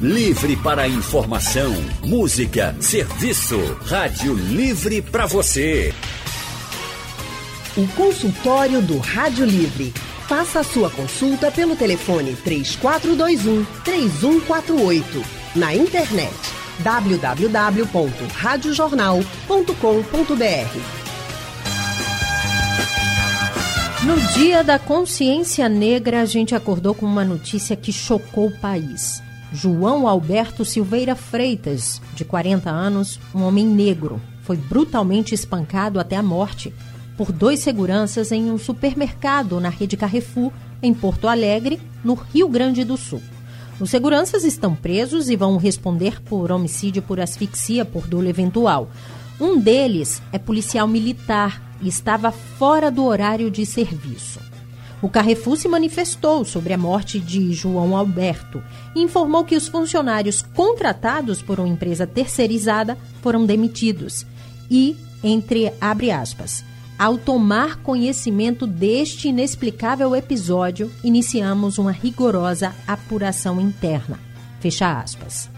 Livre para informação, música, serviço. Rádio Livre para você. O consultório do Rádio Livre. Faça a sua consulta pelo telefone 3421 3148. Na internet www.radiojornal.com.br. No dia da consciência negra, a gente acordou com uma notícia que chocou o país. João Alberto Silveira Freitas, de 40 anos, um homem negro, foi brutalmente espancado até a morte por dois seguranças em um supermercado na rede Carrefour, em Porto Alegre, no Rio Grande do Sul. Os seguranças estão presos e vão responder por homicídio por asfixia por dolo eventual. Um deles é policial militar e estava fora do horário de serviço. O Carrefour se manifestou sobre a morte de João Alberto e informou que os funcionários contratados por uma empresa terceirizada foram demitidos e, entre abre aspas, ao tomar conhecimento deste inexplicável episódio, iniciamos uma rigorosa apuração interna. Fecha aspas.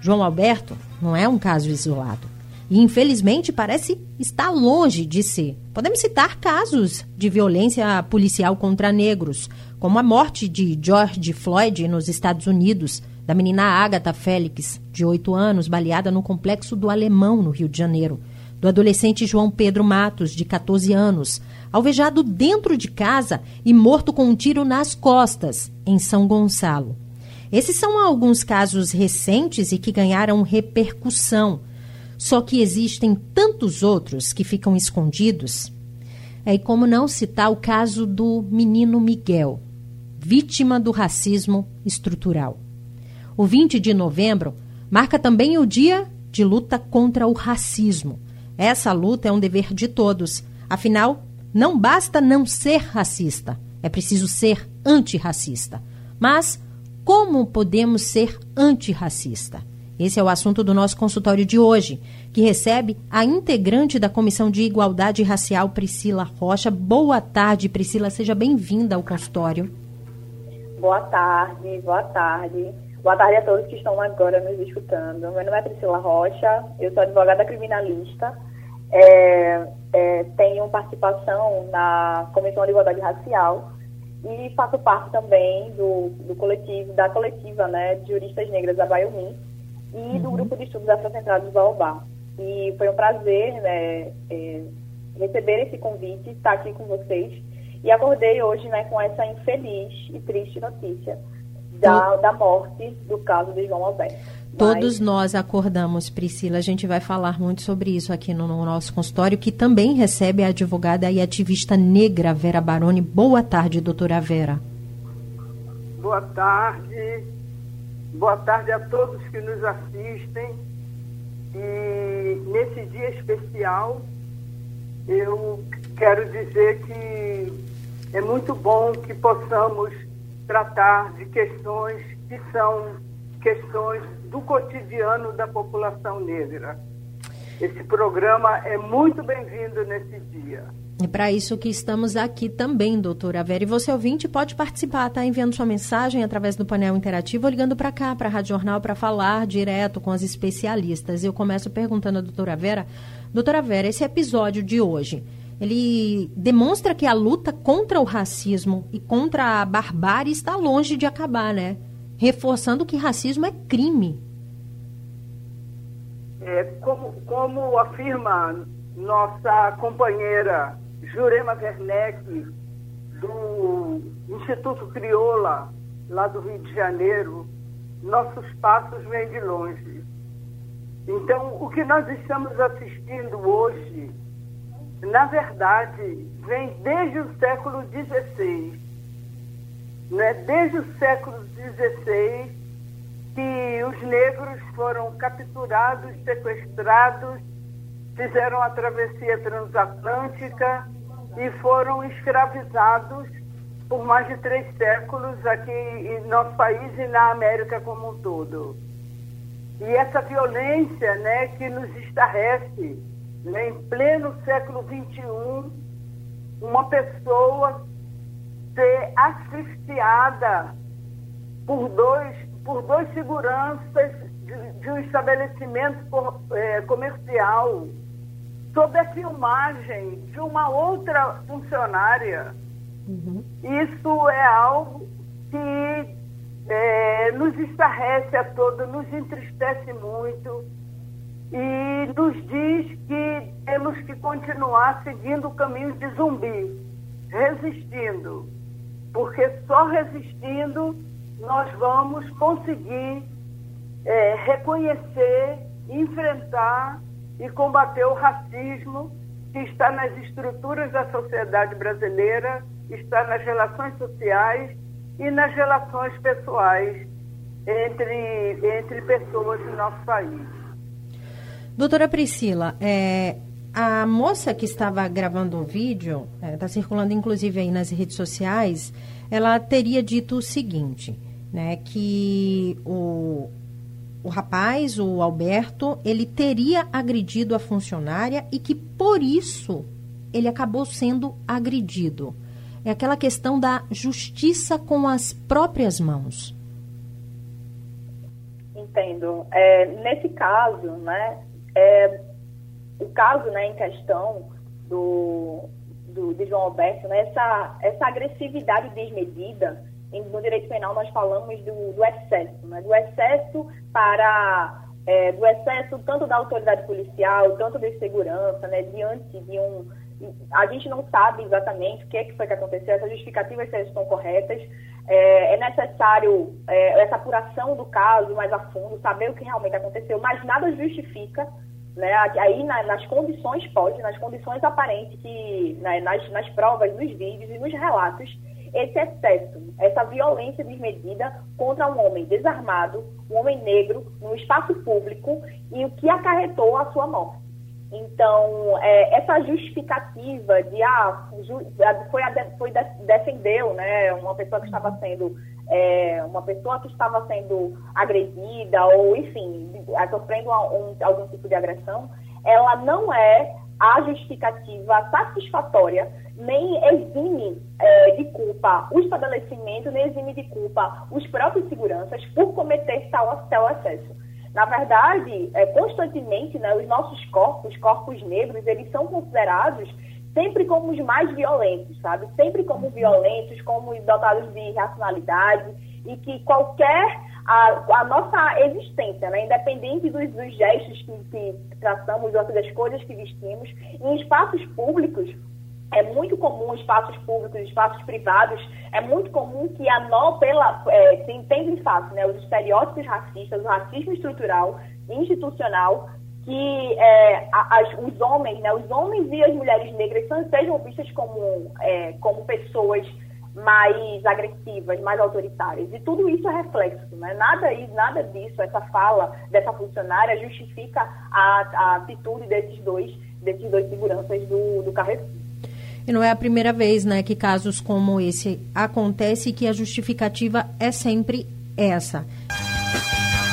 João Alberto não é um caso isolado e, infelizmente, parece estar longe de ser. Podemos citar casos de violência policial contra negros, como a morte de George Floyd nos Estados Unidos, da menina Agatha Félix, de 8 anos, baleada no complexo do Alemão, no Rio de Janeiro, do adolescente João Pedro Matos, de 14 anos, alvejado dentro de casa e morto com um tiro nas costas, em São Gonçalo. Esses são alguns casos recentes e que ganharam repercussão só que existem tantos outros que ficam escondidos. É, e como não citar o caso do menino Miguel, vítima do racismo estrutural. O 20 de novembro marca também o dia de luta contra o racismo. Essa luta é um dever de todos. Afinal, não basta não ser racista, é preciso ser antirracista. Mas como podemos ser antirracista? Esse é o assunto do nosso consultório de hoje, que recebe a integrante da Comissão de Igualdade Racial, Priscila Rocha. Boa tarde, Priscila. Seja bem-vinda ao consultório. Boa tarde, boa tarde. Boa tarde a todos que estão agora nos escutando. Meu nome é Priscila Rocha, eu sou advogada criminalista. É, é, tenho participação na Comissão de Igualdade Racial e faço parte também do, do coletivo, da coletiva né, de juristas negras da Baiomim, e uhum. do grupo de estudos afrocentrados Baobá. E foi um prazer né, é, receber esse convite, estar aqui com vocês. E acordei hoje né, com essa infeliz e triste notícia da, da morte do caso de João Alberto. Todos Mas... nós acordamos, Priscila. A gente vai falar muito sobre isso aqui no, no, nosso consultório, que também recebe a advogada e ativista negra Vera Baroni. Boa tarde, doutora Vera. Boa tarde. Boa tarde a todos que nos assistem. E nesse dia especial, eu quero dizer que é muito bom que possamos tratar de questões que são questões do cotidiano da população negra. Esse programa é muito bem-vindo nesse dia. É para isso que estamos aqui também, doutora Vera. E você, ouvinte, pode participar, tá? Enviando sua mensagem através do painel interativo ou ligando para cá, para a Rádio Jornal, para falar direto com as especialistas. Eu começo perguntando à doutora Vera. Doutora Vera, esse episódio de hoje, ele demonstra que a luta contra o racismo e contra a barbárie está longe de acabar, né? Reforçando que racismo é crime. É, como, como afirma nossa companheira Jurema Werneck, do Instituto Crioula, lá do Rio de Janeiro, nossos passos vêm de longe. Então, o que nós estamos assistindo hoje, na verdade, vem desde o século XVI. Né? Desde o século XVI que os negros foram capturados, sequestrados, fizeram a travessia transatlântica e foram escravizados por mais de três séculos aqui em nosso país e na América como um todo. E essa violência né, que nos estarrece, né, em pleno século XXI, uma pessoa ser asfixiada por dois por dois seguranças de, de um estabelecimento por, é, comercial, sob a filmagem de uma outra funcionária. Uhum. Isso é algo que é, nos estarrece a todos, nos entristece muito e nos diz que temos que continuar seguindo o caminho de zumbi, resistindo, porque só resistindo nós vamos conseguir é, reconhecer, enfrentar e combater o racismo que está nas estruturas da sociedade brasileira, está nas relações sociais e nas relações pessoais entre, entre pessoas do nosso país. Doutora Priscila, é, a moça que estava gravando o vídeo, está é, circulando inclusive aí nas redes sociais, ela teria dito o seguinte, né, que o, o rapaz, o Alberto, ele teria agredido a funcionária e que por isso ele acabou sendo agredido. É aquela questão da justiça com as próprias mãos. Entendo. É, nesse caso, né, é, o caso né, em questão do, do, de João Alberto, né, essa, essa agressividade desmedida, no direito penal nós falamos do, do excesso, né, do excesso para é, do excesso tanto da autoridade policial, tanto de segurança, né, diante de um a gente não sabe exatamente o que, é que foi que aconteceu, essas justificativas estão corretas. É, é necessário é, essa apuração do caso mais a fundo, saber o que realmente aconteceu, mas nada justifica, né, aí na, nas condições pode, nas condições aparentes, que, né, nas, nas provas, nos vídeos e nos relatos, esse excesso, essa violência desmedida contra um homem desarmado, um homem negro, no espaço público e o que acarretou a sua morte. Então, é, essa justificativa de, ah, foi, foi defendeu, né, uma pessoa que estava sendo, é, uma pessoa que estava sendo agredida ou, enfim, sofrendo um, algum tipo de agressão, ela não é a justificativa satisfatória, nem exime é, de culpa o estabelecimento, nem exime de culpa os próprios seguranças por cometer tal, tal excesso. Na verdade, é, constantemente, né, os nossos corpos, corpos negros, eles são considerados sempre como os mais violentos, sabe? Sempre como violentos, como dotados de racionalidade e que qualquer a, a nossa existência, né, independente dos, dos gestos que, que traçamos, ou das coisas que vestimos, em espaços públicos, é muito comum espaços públicos, espaços privados, é muito comum que a nó pela é, se entende fácil, né, os estereótipos racistas, o racismo estrutural, institucional, que é, as, os homens, né, os homens e as mulheres negras sejam vistas como, é, como pessoas mais agressivas, mais autoritárias. E tudo isso é reflexo, né? Nada, nada disso, essa fala dessa funcionária justifica a, a atitude desses dois, desses dois seguranças do, do Carrefour. E não é a primeira vez né, que casos como esse acontecem e que a justificativa é sempre essa.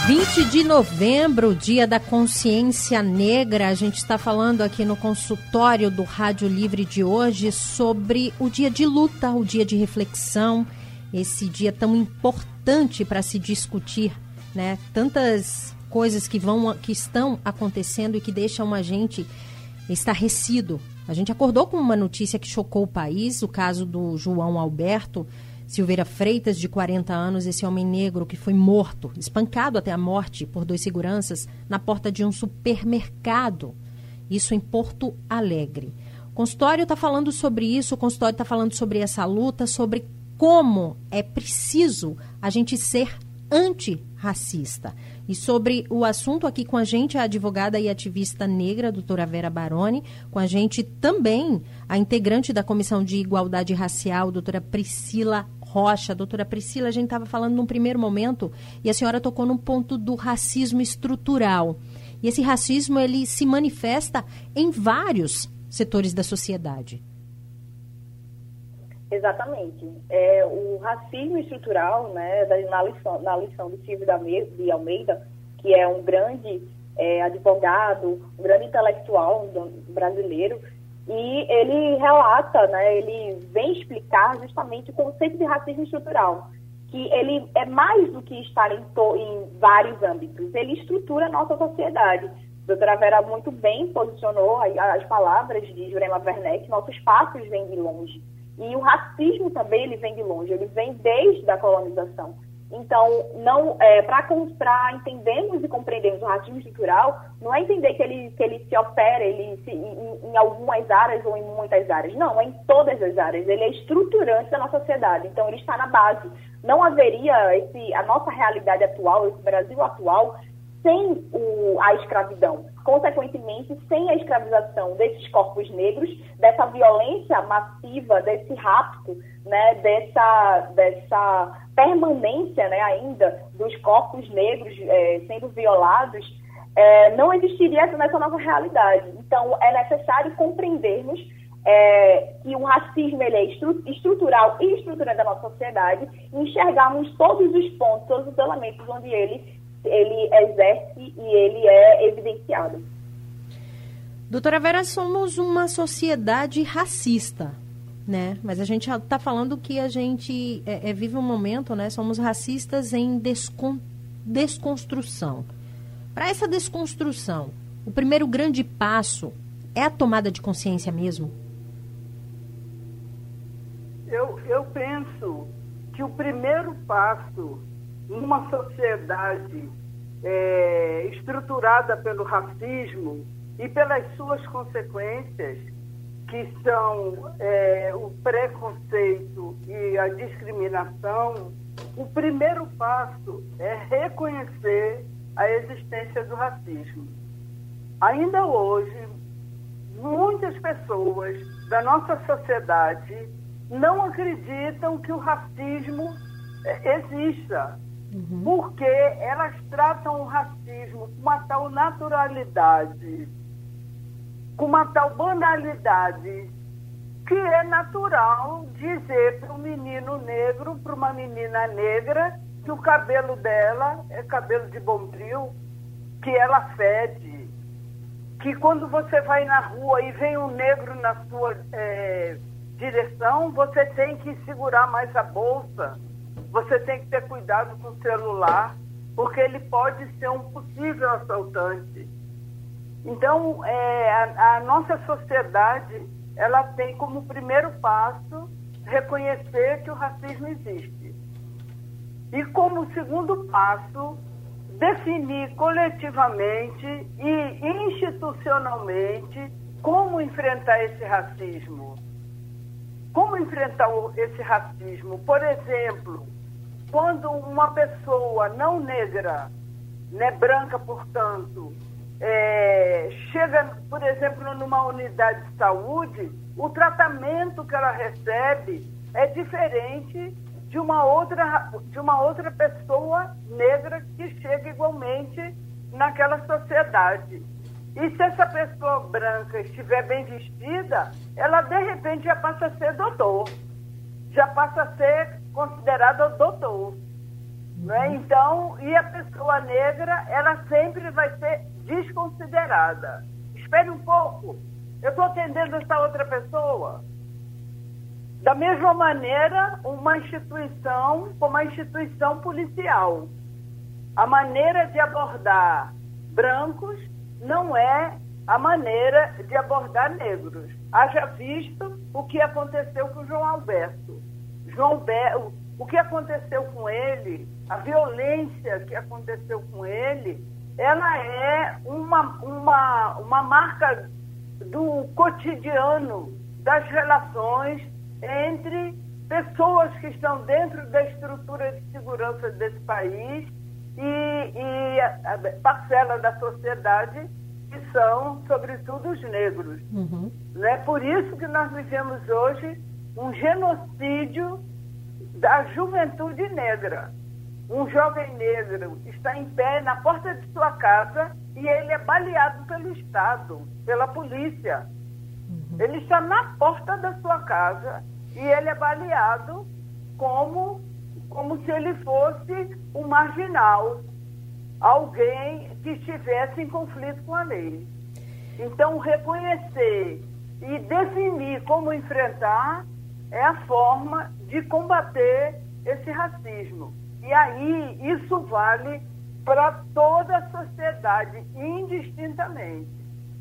20 de novembro, dia da consciência negra. A gente está falando aqui no consultório do Rádio Livre de hoje sobre o dia de luta, o dia de reflexão, esse dia tão importante para se discutir, né? Tantas coisas que vão que estão acontecendo e que deixam a gente estarrecido a gente acordou com uma notícia que chocou o país, o caso do João Alberto Silveira Freitas, de 40 anos, esse homem negro que foi morto, espancado até a morte por dois seguranças na porta de um supermercado. Isso em Porto Alegre. O consultório está falando sobre isso, o consultório está falando sobre essa luta, sobre como é preciso a gente ser antirracista. E sobre o assunto aqui com a gente, a advogada e ativista negra, doutora Vera Baroni, com a gente também a integrante da Comissão de Igualdade Racial, doutora Priscila Rocha. Doutora Priscila, a gente estava falando num primeiro momento e a senhora tocou num ponto do racismo estrutural. E esse racismo ele se manifesta em vários setores da sociedade. Exatamente. É, o racismo estrutural, né, na lição, na lição do Silvio de Almeida, que é um grande é, advogado, um grande intelectual brasileiro, e ele relata, né, ele vem explicar justamente o conceito de racismo estrutural, que ele é mais do que estar em, to, em vários âmbitos, ele estrutura a nossa sociedade. A doutora Vera muito bem posicionou as palavras de Jurema Werneck, nossos passos vêm de longe. E o racismo também ele vem de longe, ele vem desde a colonização. Então, não é, para entendermos e compreendermos o racismo estrutural, não é entender que ele, que ele se opera ele se, em, em, algumas áreas ou em muitas áreas. Não, é em todas as áreas. Ele é estruturante da nossa sociedade. Então, ele está na base. Não haveria esse, a nossa realidade atual, esse Brasil atual, sem o, a escravidão. Consequentemente, sem a escravização desses corpos negros, dessa violência massiva, desse rapto, né, dessa, dessa permanência né, ainda dos corpos negros é, sendo violados, é, não existiria nessa nova realidade. Então, é necessário compreendermos é, que o racismo ele é estru estrutural e estruturante da nossa sociedade e enxergarmos todos os pontos, todos os elementos onde ele ele exerce e ele é evidenciado. Doutora Vera, somos uma sociedade racista, né? Mas a gente está falando que a gente é, é, vive um momento, né? Somos racistas em descon desconstrução. Para essa desconstrução, o primeiro grande passo é a tomada de consciência mesmo? Eu, eu penso que o primeiro passo numa sociedade é, estruturada pelo racismo e pelas suas consequências, que são é, o preconceito e a discriminação, o primeiro passo é reconhecer a existência do racismo. Ainda hoje, muitas pessoas da nossa sociedade não acreditam que o racismo é, exista, Uhum. Porque elas tratam o racismo com uma tal naturalidade, com uma tal banalidade, que é natural dizer para um menino negro, para uma menina negra, que o cabelo dela é cabelo de bombril, que ela fede, que quando você vai na rua e vem um negro na sua é, direção, você tem que segurar mais a bolsa você tem que ter cuidado com o celular, porque ele pode ser um possível assaltante. Então, é, a, a nossa sociedade, ela tem como primeiro passo reconhecer que o racismo existe. E como segundo passo, definir coletivamente e institucionalmente como enfrentar esse racismo. Como enfrentar esse racismo? Por exemplo, quando uma pessoa não negra, né, branca, portanto, é, chega, por exemplo, numa unidade de saúde, o tratamento que ela recebe é diferente de uma outra, de uma outra pessoa negra que chega igualmente naquela sociedade. E se essa pessoa branca estiver bem vestida, ela de repente já passa a ser doutor, já passa a ser considerado doutor. Né? Então, e a pessoa negra, ela sempre vai ser desconsiderada. Espere um pouco, eu estou atendendo essa outra pessoa. Da mesma maneira, uma instituição como a instituição policial. A maneira de abordar brancos não é a maneira de abordar negros. Haja visto o que aconteceu com o João Alberto. João Be o que aconteceu com ele, a violência que aconteceu com ele, ela é uma, uma, uma marca do cotidiano das relações entre pessoas que estão dentro da estrutura de segurança desse país e, e a, a parcela da sociedade que são, sobretudo, os negros. Uhum. Né? Por isso que nós vivemos hoje um genocídio da juventude negra. Um jovem negro está em pé na porta de sua casa e ele é baleado pelo Estado, pela polícia. Uhum. Ele está na porta da sua casa e ele é baleado como, como se ele fosse um marginal, alguém que estivesse em conflito com a lei. Então, reconhecer e definir como enfrentar é a forma de combater esse racismo. E aí isso vale para toda a sociedade, indistintamente.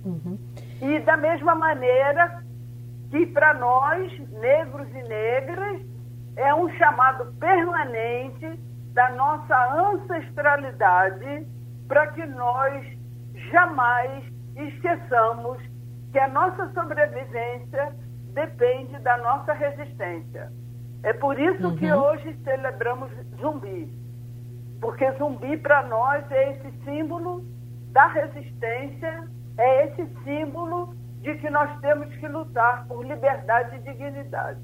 Uhum. E da mesma maneira que para nós, negros e negras, é um chamado permanente da nossa ancestralidade para que nós jamais esqueçamos que a nossa sobrevivência depende da nossa resistência. É por isso uhum. que hoje celebramos zumbi. Porque zumbi para nós é esse símbolo da resistência, é esse símbolo de que nós temos que lutar por liberdade e dignidade.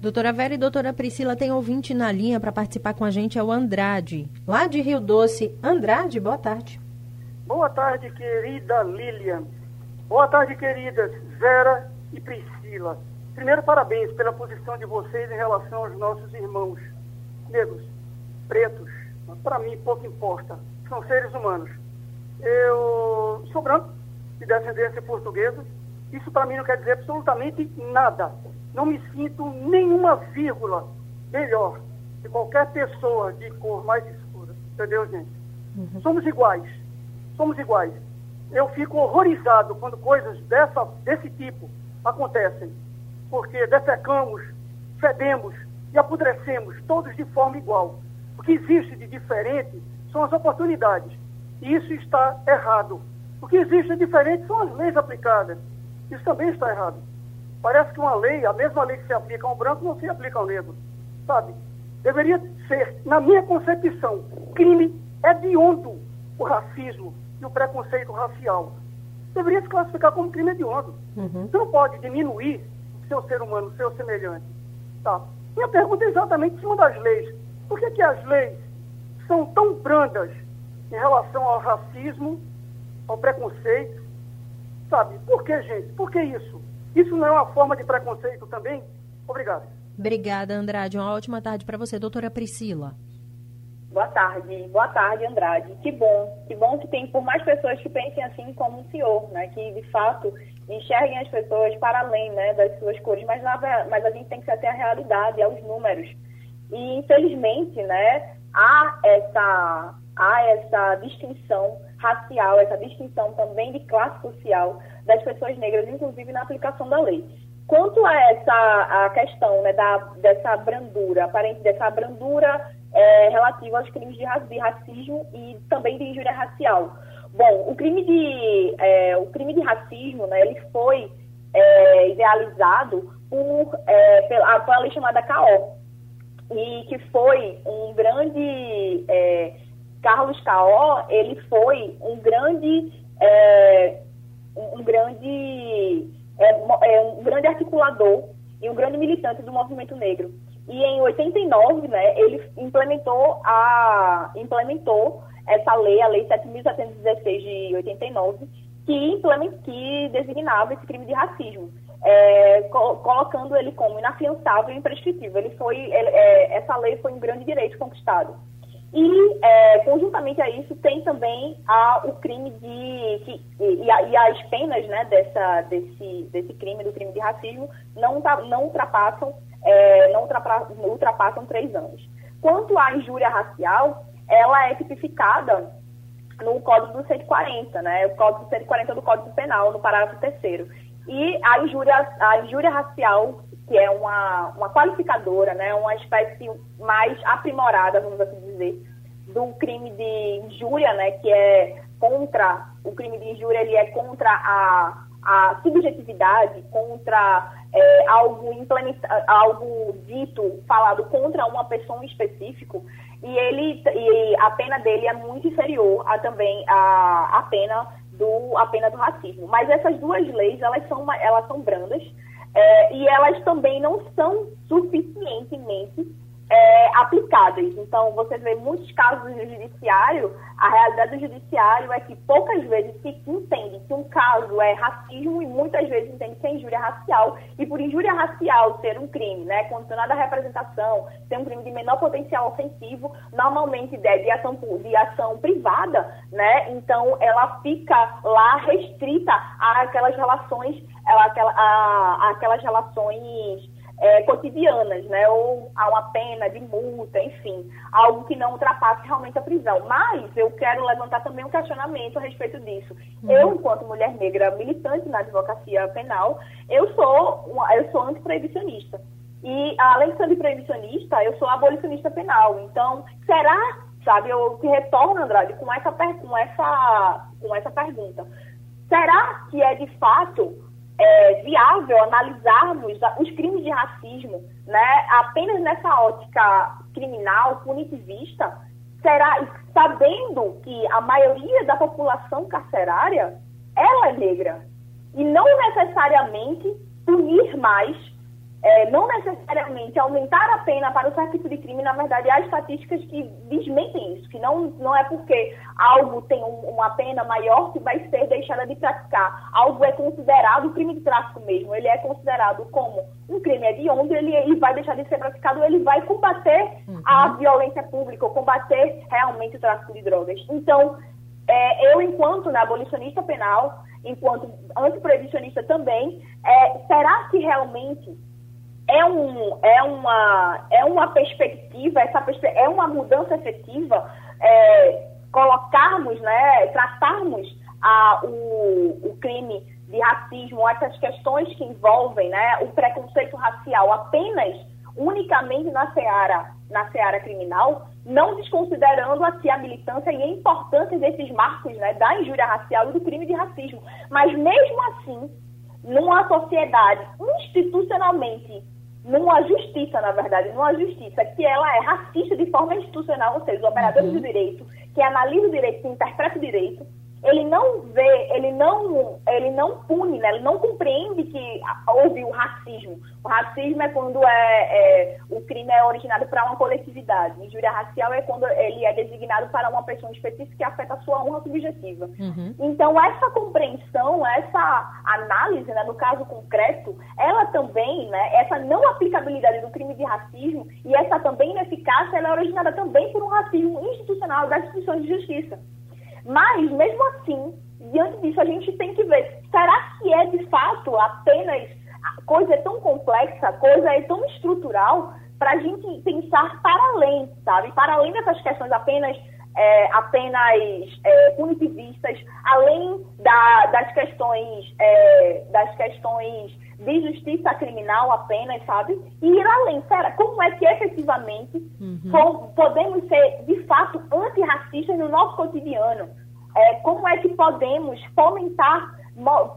Doutora Vera e doutora Priscila, tem ouvinte na linha para participar com a gente, é o Andrade, lá de Rio Doce. Andrade, boa tarde. Boa tarde, querida Lilian. Boa tarde, queridas Vera e Priscila. Primeiro, parabéns pela posição de vocês em relação aos nossos irmãos negros, pretos. Para mim, pouco importa. São seres humanos. Eu sou branco, de descendência portuguesa. Isso para mim não quer dizer absolutamente nada. Não me sinto nenhuma vírgula melhor que qualquer pessoa de cor mais escura. Entendeu, gente? Uhum. Somos iguais. Somos iguais. Eu fico horrorizado quando coisas dessa, desse tipo acontecem porque defecamos, fedemos e apodrecemos, todos de forma igual. O que existe de diferente são as oportunidades. E isso está errado. O que existe de diferente são as leis aplicadas. Isso também está errado. Parece que uma lei, a mesma lei que se aplica ao branco, não se aplica ao negro. Sabe? Deveria ser, na minha concepção, crime hediondo o racismo e o preconceito racial. Deveria se classificar como crime hediondo. Uhum. Você não pode diminuir seu ser humano, seu semelhante. Tá. Minha pergunta é exatamente em cima das leis. Por que, que as leis são tão brandas em relação ao racismo, ao preconceito? Sabe? Por que, gente? Por que isso? Isso não é uma forma de preconceito também? Obrigado. Obrigada, Andrade. Uma ótima tarde para você, doutora Priscila. Boa tarde, boa tarde, Andrade. Que bom, que bom que tem por mais pessoas que pensem assim como o senhor, né? Que de fato enxerguem as pessoas para além né, das suas cores, mas, mas a gente tem que ser até a realidade, aos números. E, infelizmente, né, há essa, há essa distinção racial, essa distinção também de classe social das pessoas negras, inclusive na aplicação da lei. Quanto a essa a questão né, da, dessa brandura, aparente dessa brandura é, relativa aos crimes de, de racismo e também de injúria racial, Bom, o crime de, é, o crime de racismo, né, ele foi é, idealizado por, é, pela, pela lei chamada CAO, e que foi um grande... É, Carlos Caó, ele foi um grande... É, um grande é, um grande articulador e um grande militante do movimento negro. E em 89, né, ele implementou a implementou essa lei, a Lei 7.716 de 89, que, que designava esse crime de racismo, é, co colocando ele como inafiançável e imprescritível. Ele foi, ele, é, essa lei foi um grande direito conquistado. E, é, conjuntamente a isso, tem também a, o crime de. Que, e, e, as penas né, dessa, desse, desse crime, do crime de racismo, não, não, ultrapassam, é, não ultrapassam, ultrapassam três anos. Quanto à injúria racial, ela é tipificada no Código do 140, né? O Código 140 do Código Penal, no parágrafo 3 E a injúria, a injúria racial, que é uma, uma qualificadora, né? Uma espécie mais aprimorada, vamos assim dizer, do crime de injúria, né? Que é contra, o crime de injúria, ele é contra a, a subjetividade, contra é, algo, algo dito, falado contra uma pessoa em específico, e ele e a pena dele é muito inferior a também a, a pena do a pena do racismo. Mas essas duas leis elas são elas são brandas é, e elas também não são suficientemente é, aplicadas. Então, você vê muitos casos no judiciário, a realidade do judiciário é que poucas vezes se entende que um caso é racismo e muitas vezes entende que é injúria racial. E por injúria racial ser um crime, né, condicionado à representação, ser um crime de menor potencial ofensivo, normalmente é de ação, de ação privada, né, então ela fica lá restrita àquelas relações, àquela, àquelas relações é, cotidianas, né? Ou há uma pena de multa, enfim, algo que não ultrapasse realmente a prisão. Mas eu quero levantar também um questionamento a respeito disso. Uhum. Eu, enquanto mulher negra militante na advocacia penal, eu sou uma, eu sou antiproibicionista. E além de ser antiproibicionista, eu sou abolicionista penal. Então, será, sabe, eu te retorno, Andrade, com essa, com essa, com essa pergunta. Será que é de fato é, viável analisarmos os crimes de racismo né, apenas nessa ótica criminal, punitivista, será sabendo que a maioria da população carcerária ela é negra. E não necessariamente punir mais é, não necessariamente aumentar a pena para um certo tipo de crime, na verdade, há estatísticas que desmentem isso, que não, não é porque algo tem um, uma pena maior que vai ser deixada de praticar. Algo é considerado crime de tráfico mesmo, ele é considerado como um crime hediondo, ele, ele vai deixar de ser praticado, ele vai combater uhum. a violência pública, ou combater realmente o tráfico de drogas. Então, é, eu, enquanto né, abolicionista penal, enquanto antiproibicionista também, é, será que realmente é, um, é, uma, é uma perspectiva, essa perspe é uma mudança efetiva, é, colocarmos, né, tratarmos a, o, o crime de racismo, essas questões que envolvem né, o preconceito racial apenas unicamente na seara, na seara criminal, não desconsiderando aqui a militância e a importância desses marcos né, da injúria racial e do crime de racismo. Mas mesmo assim, numa sociedade institucionalmente numa justiça, na verdade, numa justiça que ela é racista de forma institucional, ou seja, os operadores uhum. do direito, que analisa o direito, que interpreta o direito, ele não vê, ele não, ele não pune, né? ele não compreende que houve o racismo. O racismo é quando é, é o crime é originado para uma coletividade. Injúria racial é quando ele é designado para uma pessoa específica que afeta a sua honra subjetiva. Uhum. Então, essa compreensão, essa análise, né, no caso concreto, ela também, né, essa não aplicabilidade do crime de racismo e essa também ineficácia, ela é originada também por um racismo institucional das instituições de justiça. Mas, mesmo assim, diante disso, a gente tem que ver, será que é de fato apenas coisa é tão complexa, coisa é tão estrutural, para a gente pensar para além, sabe? Para além dessas questões apenas é, apenas é, punitivistas, além da, das questões é, das questões de justiça criminal apenas, sabe? E ir além, será? Como é que efetivamente uhum. podemos ser de fato antirracistas no nosso cotidiano? É, como é que podemos fomentar,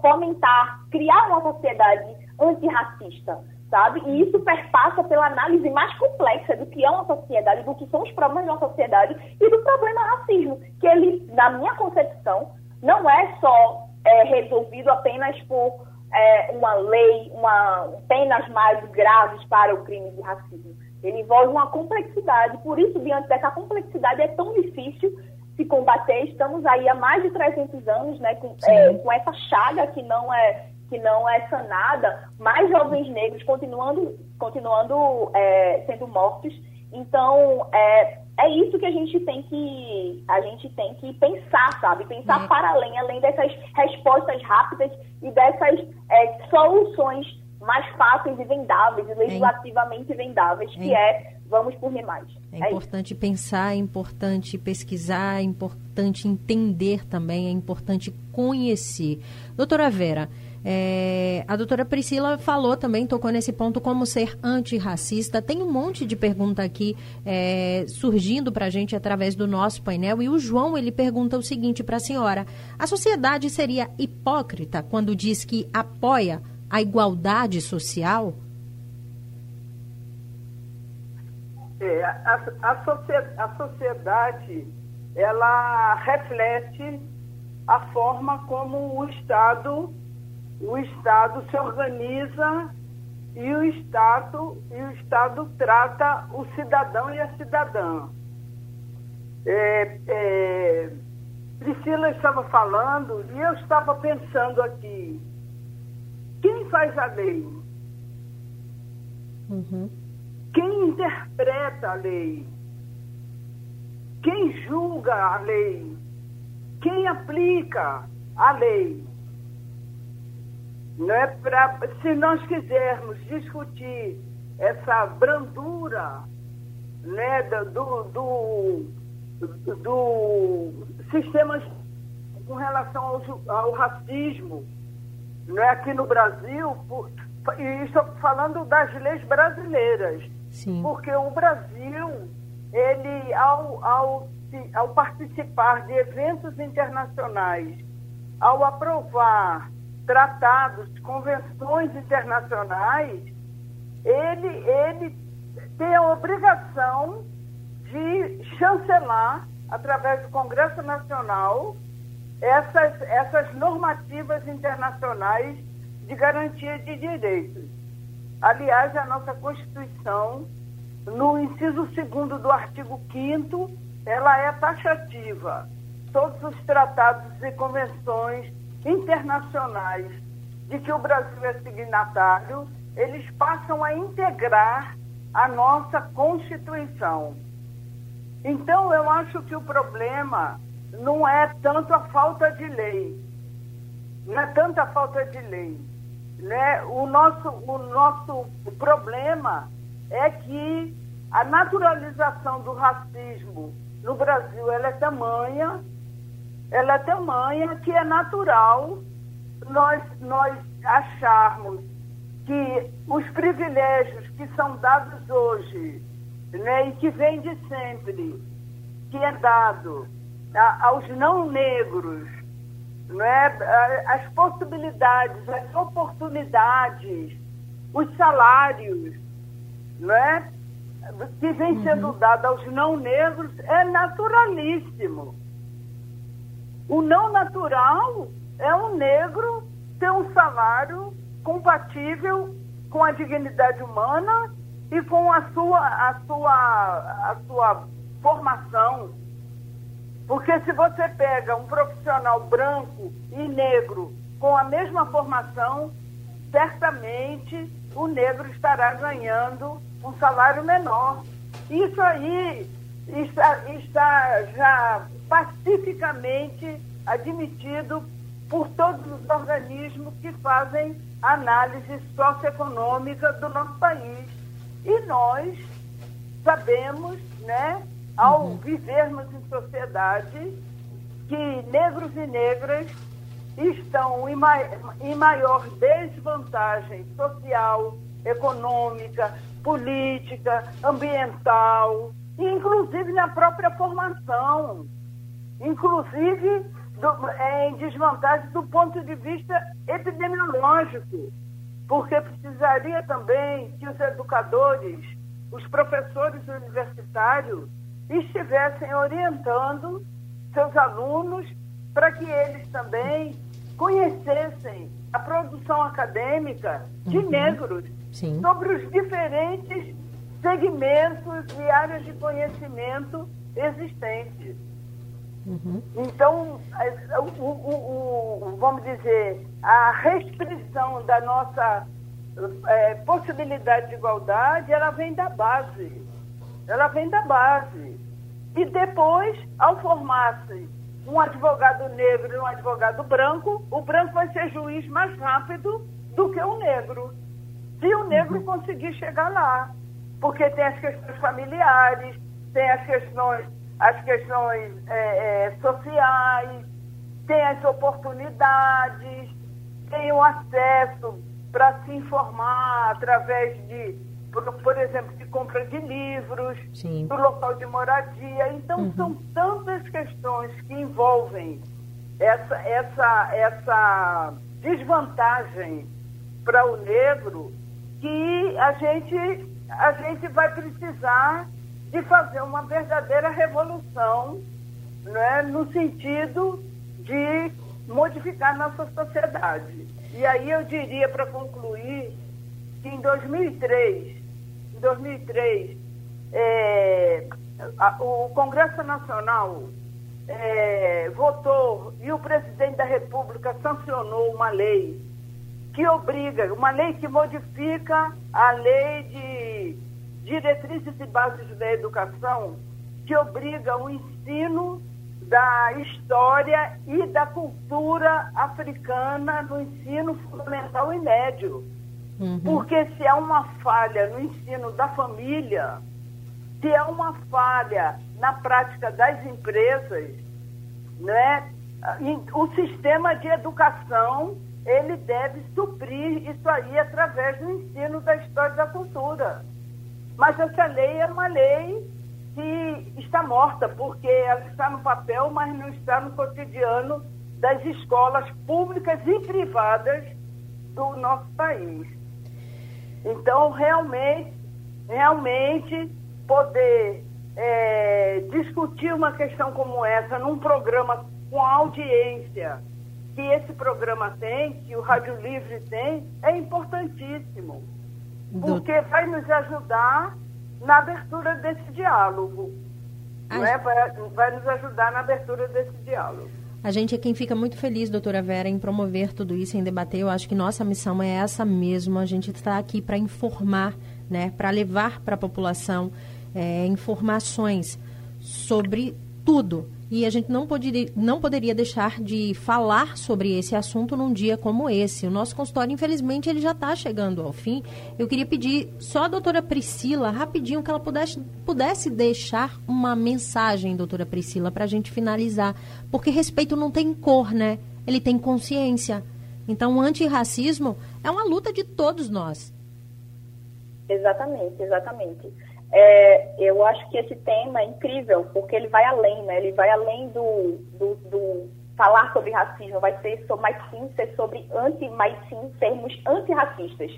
fomentar, criar uma sociedade antirracista? sabe? E isso perpassa pela análise mais complexa do que é uma sociedade, do que são os problemas da sociedade e do problema racismo, que ele, na minha concepção, não é só é, resolvido apenas por é, uma lei, uma, penas mais graves para o crime de racismo. Ele envolve uma complexidade, por isso, diante dessa complexidade, é tão difícil se combater. Estamos aí há mais de 300 anos né, com, é, com essa chaga que não é que não é sanada, mais jovens negros continuando, continuando é, sendo mortos. Então, é, é isso que a gente tem que a gente tem que pensar, sabe? Pensar é. para além, além dessas respostas rápidas e dessas é, soluções mais fáceis e vendáveis, e legislativamente vendáveis, que é vamos por mais. É, é importante isso. pensar, é importante pesquisar, é importante entender também, é importante conhecer. Doutora Vera, é, a doutora Priscila falou também, tocou nesse ponto, como ser antirracista. Tem um monte de pergunta aqui é, surgindo para a gente através do nosso painel. E o João, ele pergunta o seguinte para a senhora. A sociedade seria hipócrita quando diz que apoia a igualdade social? É, a, a, a sociedade, ela reflete a forma como o Estado o Estado se organiza e o Estado, e o Estado trata o cidadão e a cidadã. É, é, Priscila estava falando e eu estava pensando aqui, quem faz a lei? Uhum. Quem interpreta a lei? Quem julga a lei? Quem aplica a lei? Não é pra, se nós quisermos discutir essa brandura né, do, do, do sistema com relação ao, ao racismo né, aqui no Brasil, por, e estou falando das leis brasileiras, Sim. porque o Brasil, ele ao, ao, ao participar de eventos internacionais, ao aprovar tratados, convenções internacionais, ele, ele tem a obrigação de chancelar, através do Congresso Nacional, essas, essas normativas internacionais de garantia de direitos. Aliás, a nossa Constituição, no inciso 2 do artigo 5 ela é taxativa. Todos os tratados e convenções internacionais de que o Brasil é signatário, eles passam a integrar a nossa Constituição. Então, eu acho que o problema não é tanto a falta de lei, não é tanta falta de lei. Né? O, nosso, o nosso problema é que a naturalização do racismo no Brasil ela é tamanha, ela é tamanha que é natural nós, nós acharmos que os privilégios que são dados hoje, né, e que vem de sempre, que é dado a, aos não negros, né, as possibilidades, as oportunidades, os salários, né, que vem uhum. sendo dado aos não negros é naturalíssimo. O não natural é um negro ter um salário compatível com a dignidade humana e com a sua, a sua, a sua formação. Porque se você pega um profissional branco e negro com a mesma formação, certamente o negro estará ganhando um salário menor. Isso aí está, está já pacificamente admitido por todos os organismos que fazem análise socioeconômica do nosso país. E nós sabemos, né, ao vivermos em sociedade, que negros e negras estão em, em maior desvantagem social, econômica, política, ambiental, inclusive na própria formação, inclusive do, é, em desvantagem do ponto de vista epidemiológico, porque precisaria também que os educadores, os professores universitários, estivessem orientando seus alunos para que eles também conhecessem a produção acadêmica de uhum. negros Sim. sobre os diferentes segmentos e áreas de conhecimento existentes. Uhum. Então, o, o, o, vamos dizer, a restrição da nossa é, possibilidade de igualdade, ela vem da base. Ela vem da base. E depois, ao formar-se um advogado negro e um advogado branco, o branco vai ser juiz mais rápido do que o negro. Se o negro uhum. conseguir chegar lá. Porque tem as questões familiares, tem as questões as questões é, é, sociais, tem as oportunidades, tem o acesso para se informar através de, por, por, exemplo, de compra de livros, Sim. do local de moradia. Então, uhum. são tantas questões que envolvem essa, essa, essa desvantagem para o negro que a gente, a gente vai precisar de fazer uma verdadeira revolução né, no sentido de modificar nossa sociedade. E aí eu diria, para concluir, que em 2003, em 2003 é, a, o Congresso Nacional é, votou e o presidente da República sancionou uma lei que obriga, uma lei que modifica a lei de diretrizes e bases da educação que obriga o ensino da história e da cultura africana no ensino fundamental e médio. Uhum. Porque se é uma falha no ensino da família, se é uma falha na prática das empresas, né, o sistema de educação ele deve suprir isso aí através do ensino da história da cultura. Mas essa lei é uma lei que está morta, porque ela está no papel, mas não está no cotidiano das escolas públicas e privadas do nosso país. Então, realmente, realmente poder é, discutir uma questão como essa num programa com a audiência que esse programa tem, que o Rádio Livre tem, é importantíssimo. Porque vai nos ajudar na abertura desse diálogo. Não é? vai, vai nos ajudar na abertura desse diálogo. A gente é quem fica muito feliz, doutora Vera, em promover tudo isso, em debater. Eu acho que nossa missão é essa mesmo. A gente está aqui para informar, né, para levar para a população é, informações sobre tudo e a gente não poderia, não poderia deixar de falar sobre esse assunto num dia como esse. O nosso consultório, infelizmente, ele já está chegando ao fim. Eu queria pedir só a doutora Priscila, rapidinho, que ela pudesse, pudesse deixar uma mensagem, doutora Priscila, para a gente finalizar. Porque respeito não tem cor, né? Ele tem consciência. Então, o antirracismo é uma luta de todos nós. Exatamente, exatamente. É, eu acho que esse tema é incrível, porque ele vai além, né? Ele vai além do, do, do falar sobre racismo, vai ser sobre, mais sim ser sobre anti, mais sim sermos antirracistas.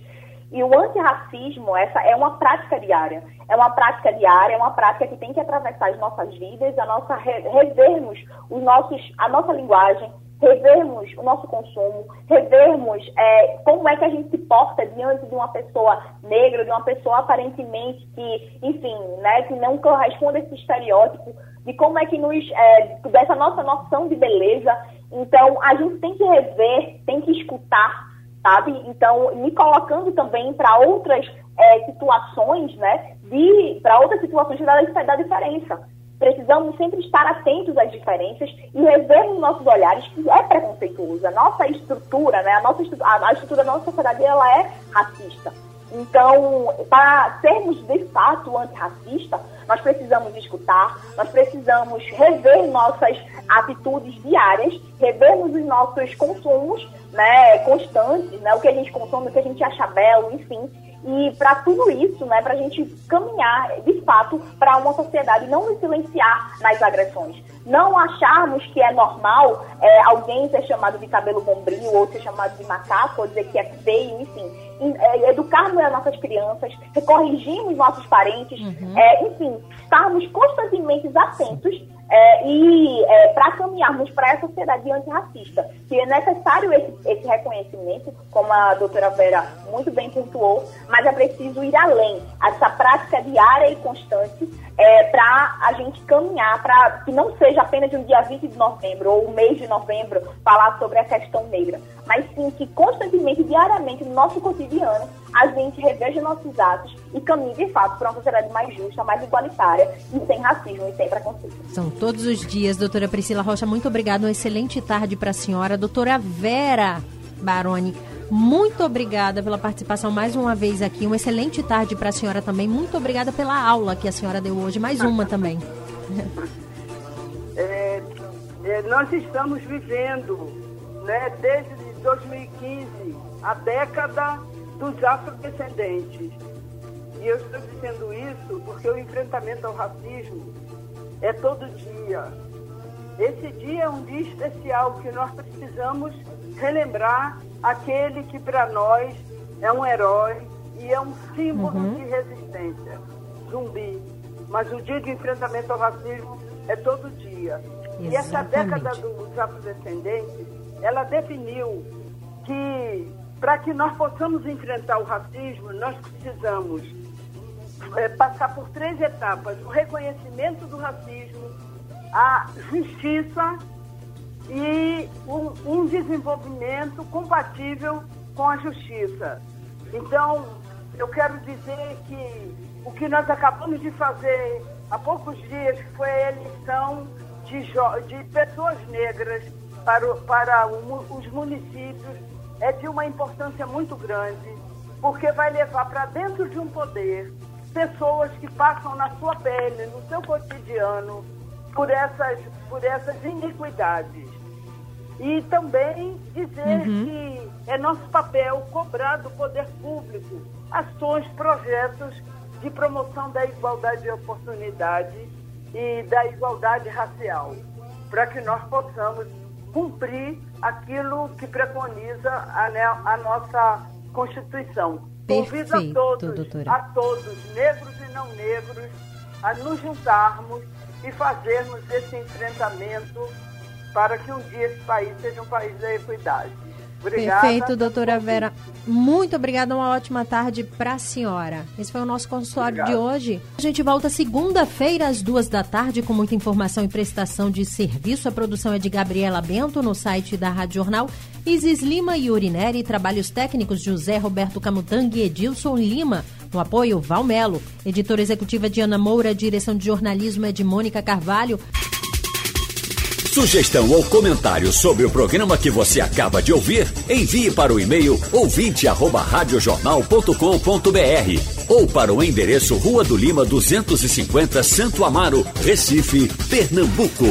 E o antirracismo, essa é uma prática diária. É uma prática diária, é uma prática que tem que atravessar as nossas vidas, a nossa revermos os nossos, a nossa linguagem, revermos o nosso consumo, revermos é, como é que a gente se porta diante de uma pessoa negra, de uma pessoa aparentemente que, enfim, né, que não corresponde a esse estereótipo, de como é que nos, é, dessa nossa noção de beleza. Então, a gente tem que rever, tem que escutar, sabe? Então, me colocando também para outras é, situações, né, para outras situações da, da diferença. Precisamos sempre estar atentos às diferenças e rever nos nossos olhares que é preconceituoso. A nossa estrutura, né, a, nossa estrutura, a estrutura da nossa sociedade ela é racista. Então, para sermos de fato antirracista, nós precisamos escutar, nós precisamos rever nossas atitudes diárias, revermos os nossos consumos né, constantes, né, o que a gente consome, o que a gente acha belo, enfim, e para tudo isso, né, para a gente caminhar de fato para uma sociedade, não nos silenciar nas agressões. Não acharmos que é normal é, alguém ser chamado de cabelo bombril, ou ser chamado de macaco, ou dizer que é feio, enfim. É, educarmos as nossas crianças, corrigirmos nossos parentes, uhum. é, enfim, estarmos constantemente atentos é, e é, para caminharmos para essa sociedade antirracista, que é necessário esse, esse, reconhecimento, como a doutora Vera muito bem pontuou, mas é preciso ir além, essa prática diária e constante, é, para a gente caminhar para que não seja apenas no dia 20 de novembro ou o mês de novembro falar sobre a questão negra, mas sim que constantemente, diariamente, no nosso cotidiano, a gente reveja nossos atos e caminhe de fato para uma sociedade mais justa, mais igualitária e sem racismo e sem preconceito. São todos os dias, doutora Priscila Rocha, muito obrigada, uma excelente tarde para a senhora. Doutora Vera Baroni, muito obrigada pela participação mais uma vez aqui. Uma excelente tarde para a senhora também. Muito obrigada pela aula que a senhora deu hoje. Mais uma também. É, é, nós estamos vivendo, né, desde 2015, a década dos afrodescendentes. E eu estou dizendo isso porque o enfrentamento ao racismo é todo dia. Esse dia é um dia especial que nós precisamos relembrar aquele que para nós é um herói e é um símbolo uhum. de resistência, zumbi. Mas o dia de enfrentamento ao racismo é todo dia. Exatamente. E essa década dos afrodescendentes, ela definiu que para que nós possamos enfrentar o racismo, nós precisamos é, passar por três etapas: o reconhecimento do racismo, a justiça e um, um desenvolvimento compatível com a justiça. Então, eu quero dizer que o que nós acabamos de fazer há poucos dias foi a eleição de, de pessoas negras para, para os municípios é de uma importância muito grande. porque vai levar para dentro de um poder pessoas que passam na sua pele, no seu cotidiano, por essas, por essas iniquidades. E também dizer uhum. que é nosso papel cobrar do poder público ações, projetos de promoção da igualdade de oportunidade e da igualdade racial, para que nós possamos cumprir aquilo que preconiza a, a nossa Constituição. Perfeito, Convido a todos, doutora. a todos, negros e não negros, a nos juntarmos e fazermos esse enfrentamento para que um dia esse país seja um país da equidade. Obrigada. Perfeito, doutora Vera. Muito obrigada, uma ótima tarde para a senhora. Esse foi o nosso consultório Obrigado. de hoje. A gente volta segunda-feira às duas da tarde com muita informação e prestação de serviço. A produção é de Gabriela Bento no site da Rádio Jornal. Isis Lima e Urineri, trabalhos técnicos José Roberto Camutang e Edilson Lima. No apoio, Valmelo. Editora executiva Diana Moura, direção de jornalismo é de Mônica Carvalho. Sugestão ou comentário sobre o programa que você acaba de ouvir, envie para o e-mail ouvinte@radiojornal.com.br ou para o endereço Rua do Lima 250, Santo Amaro, Recife, Pernambuco.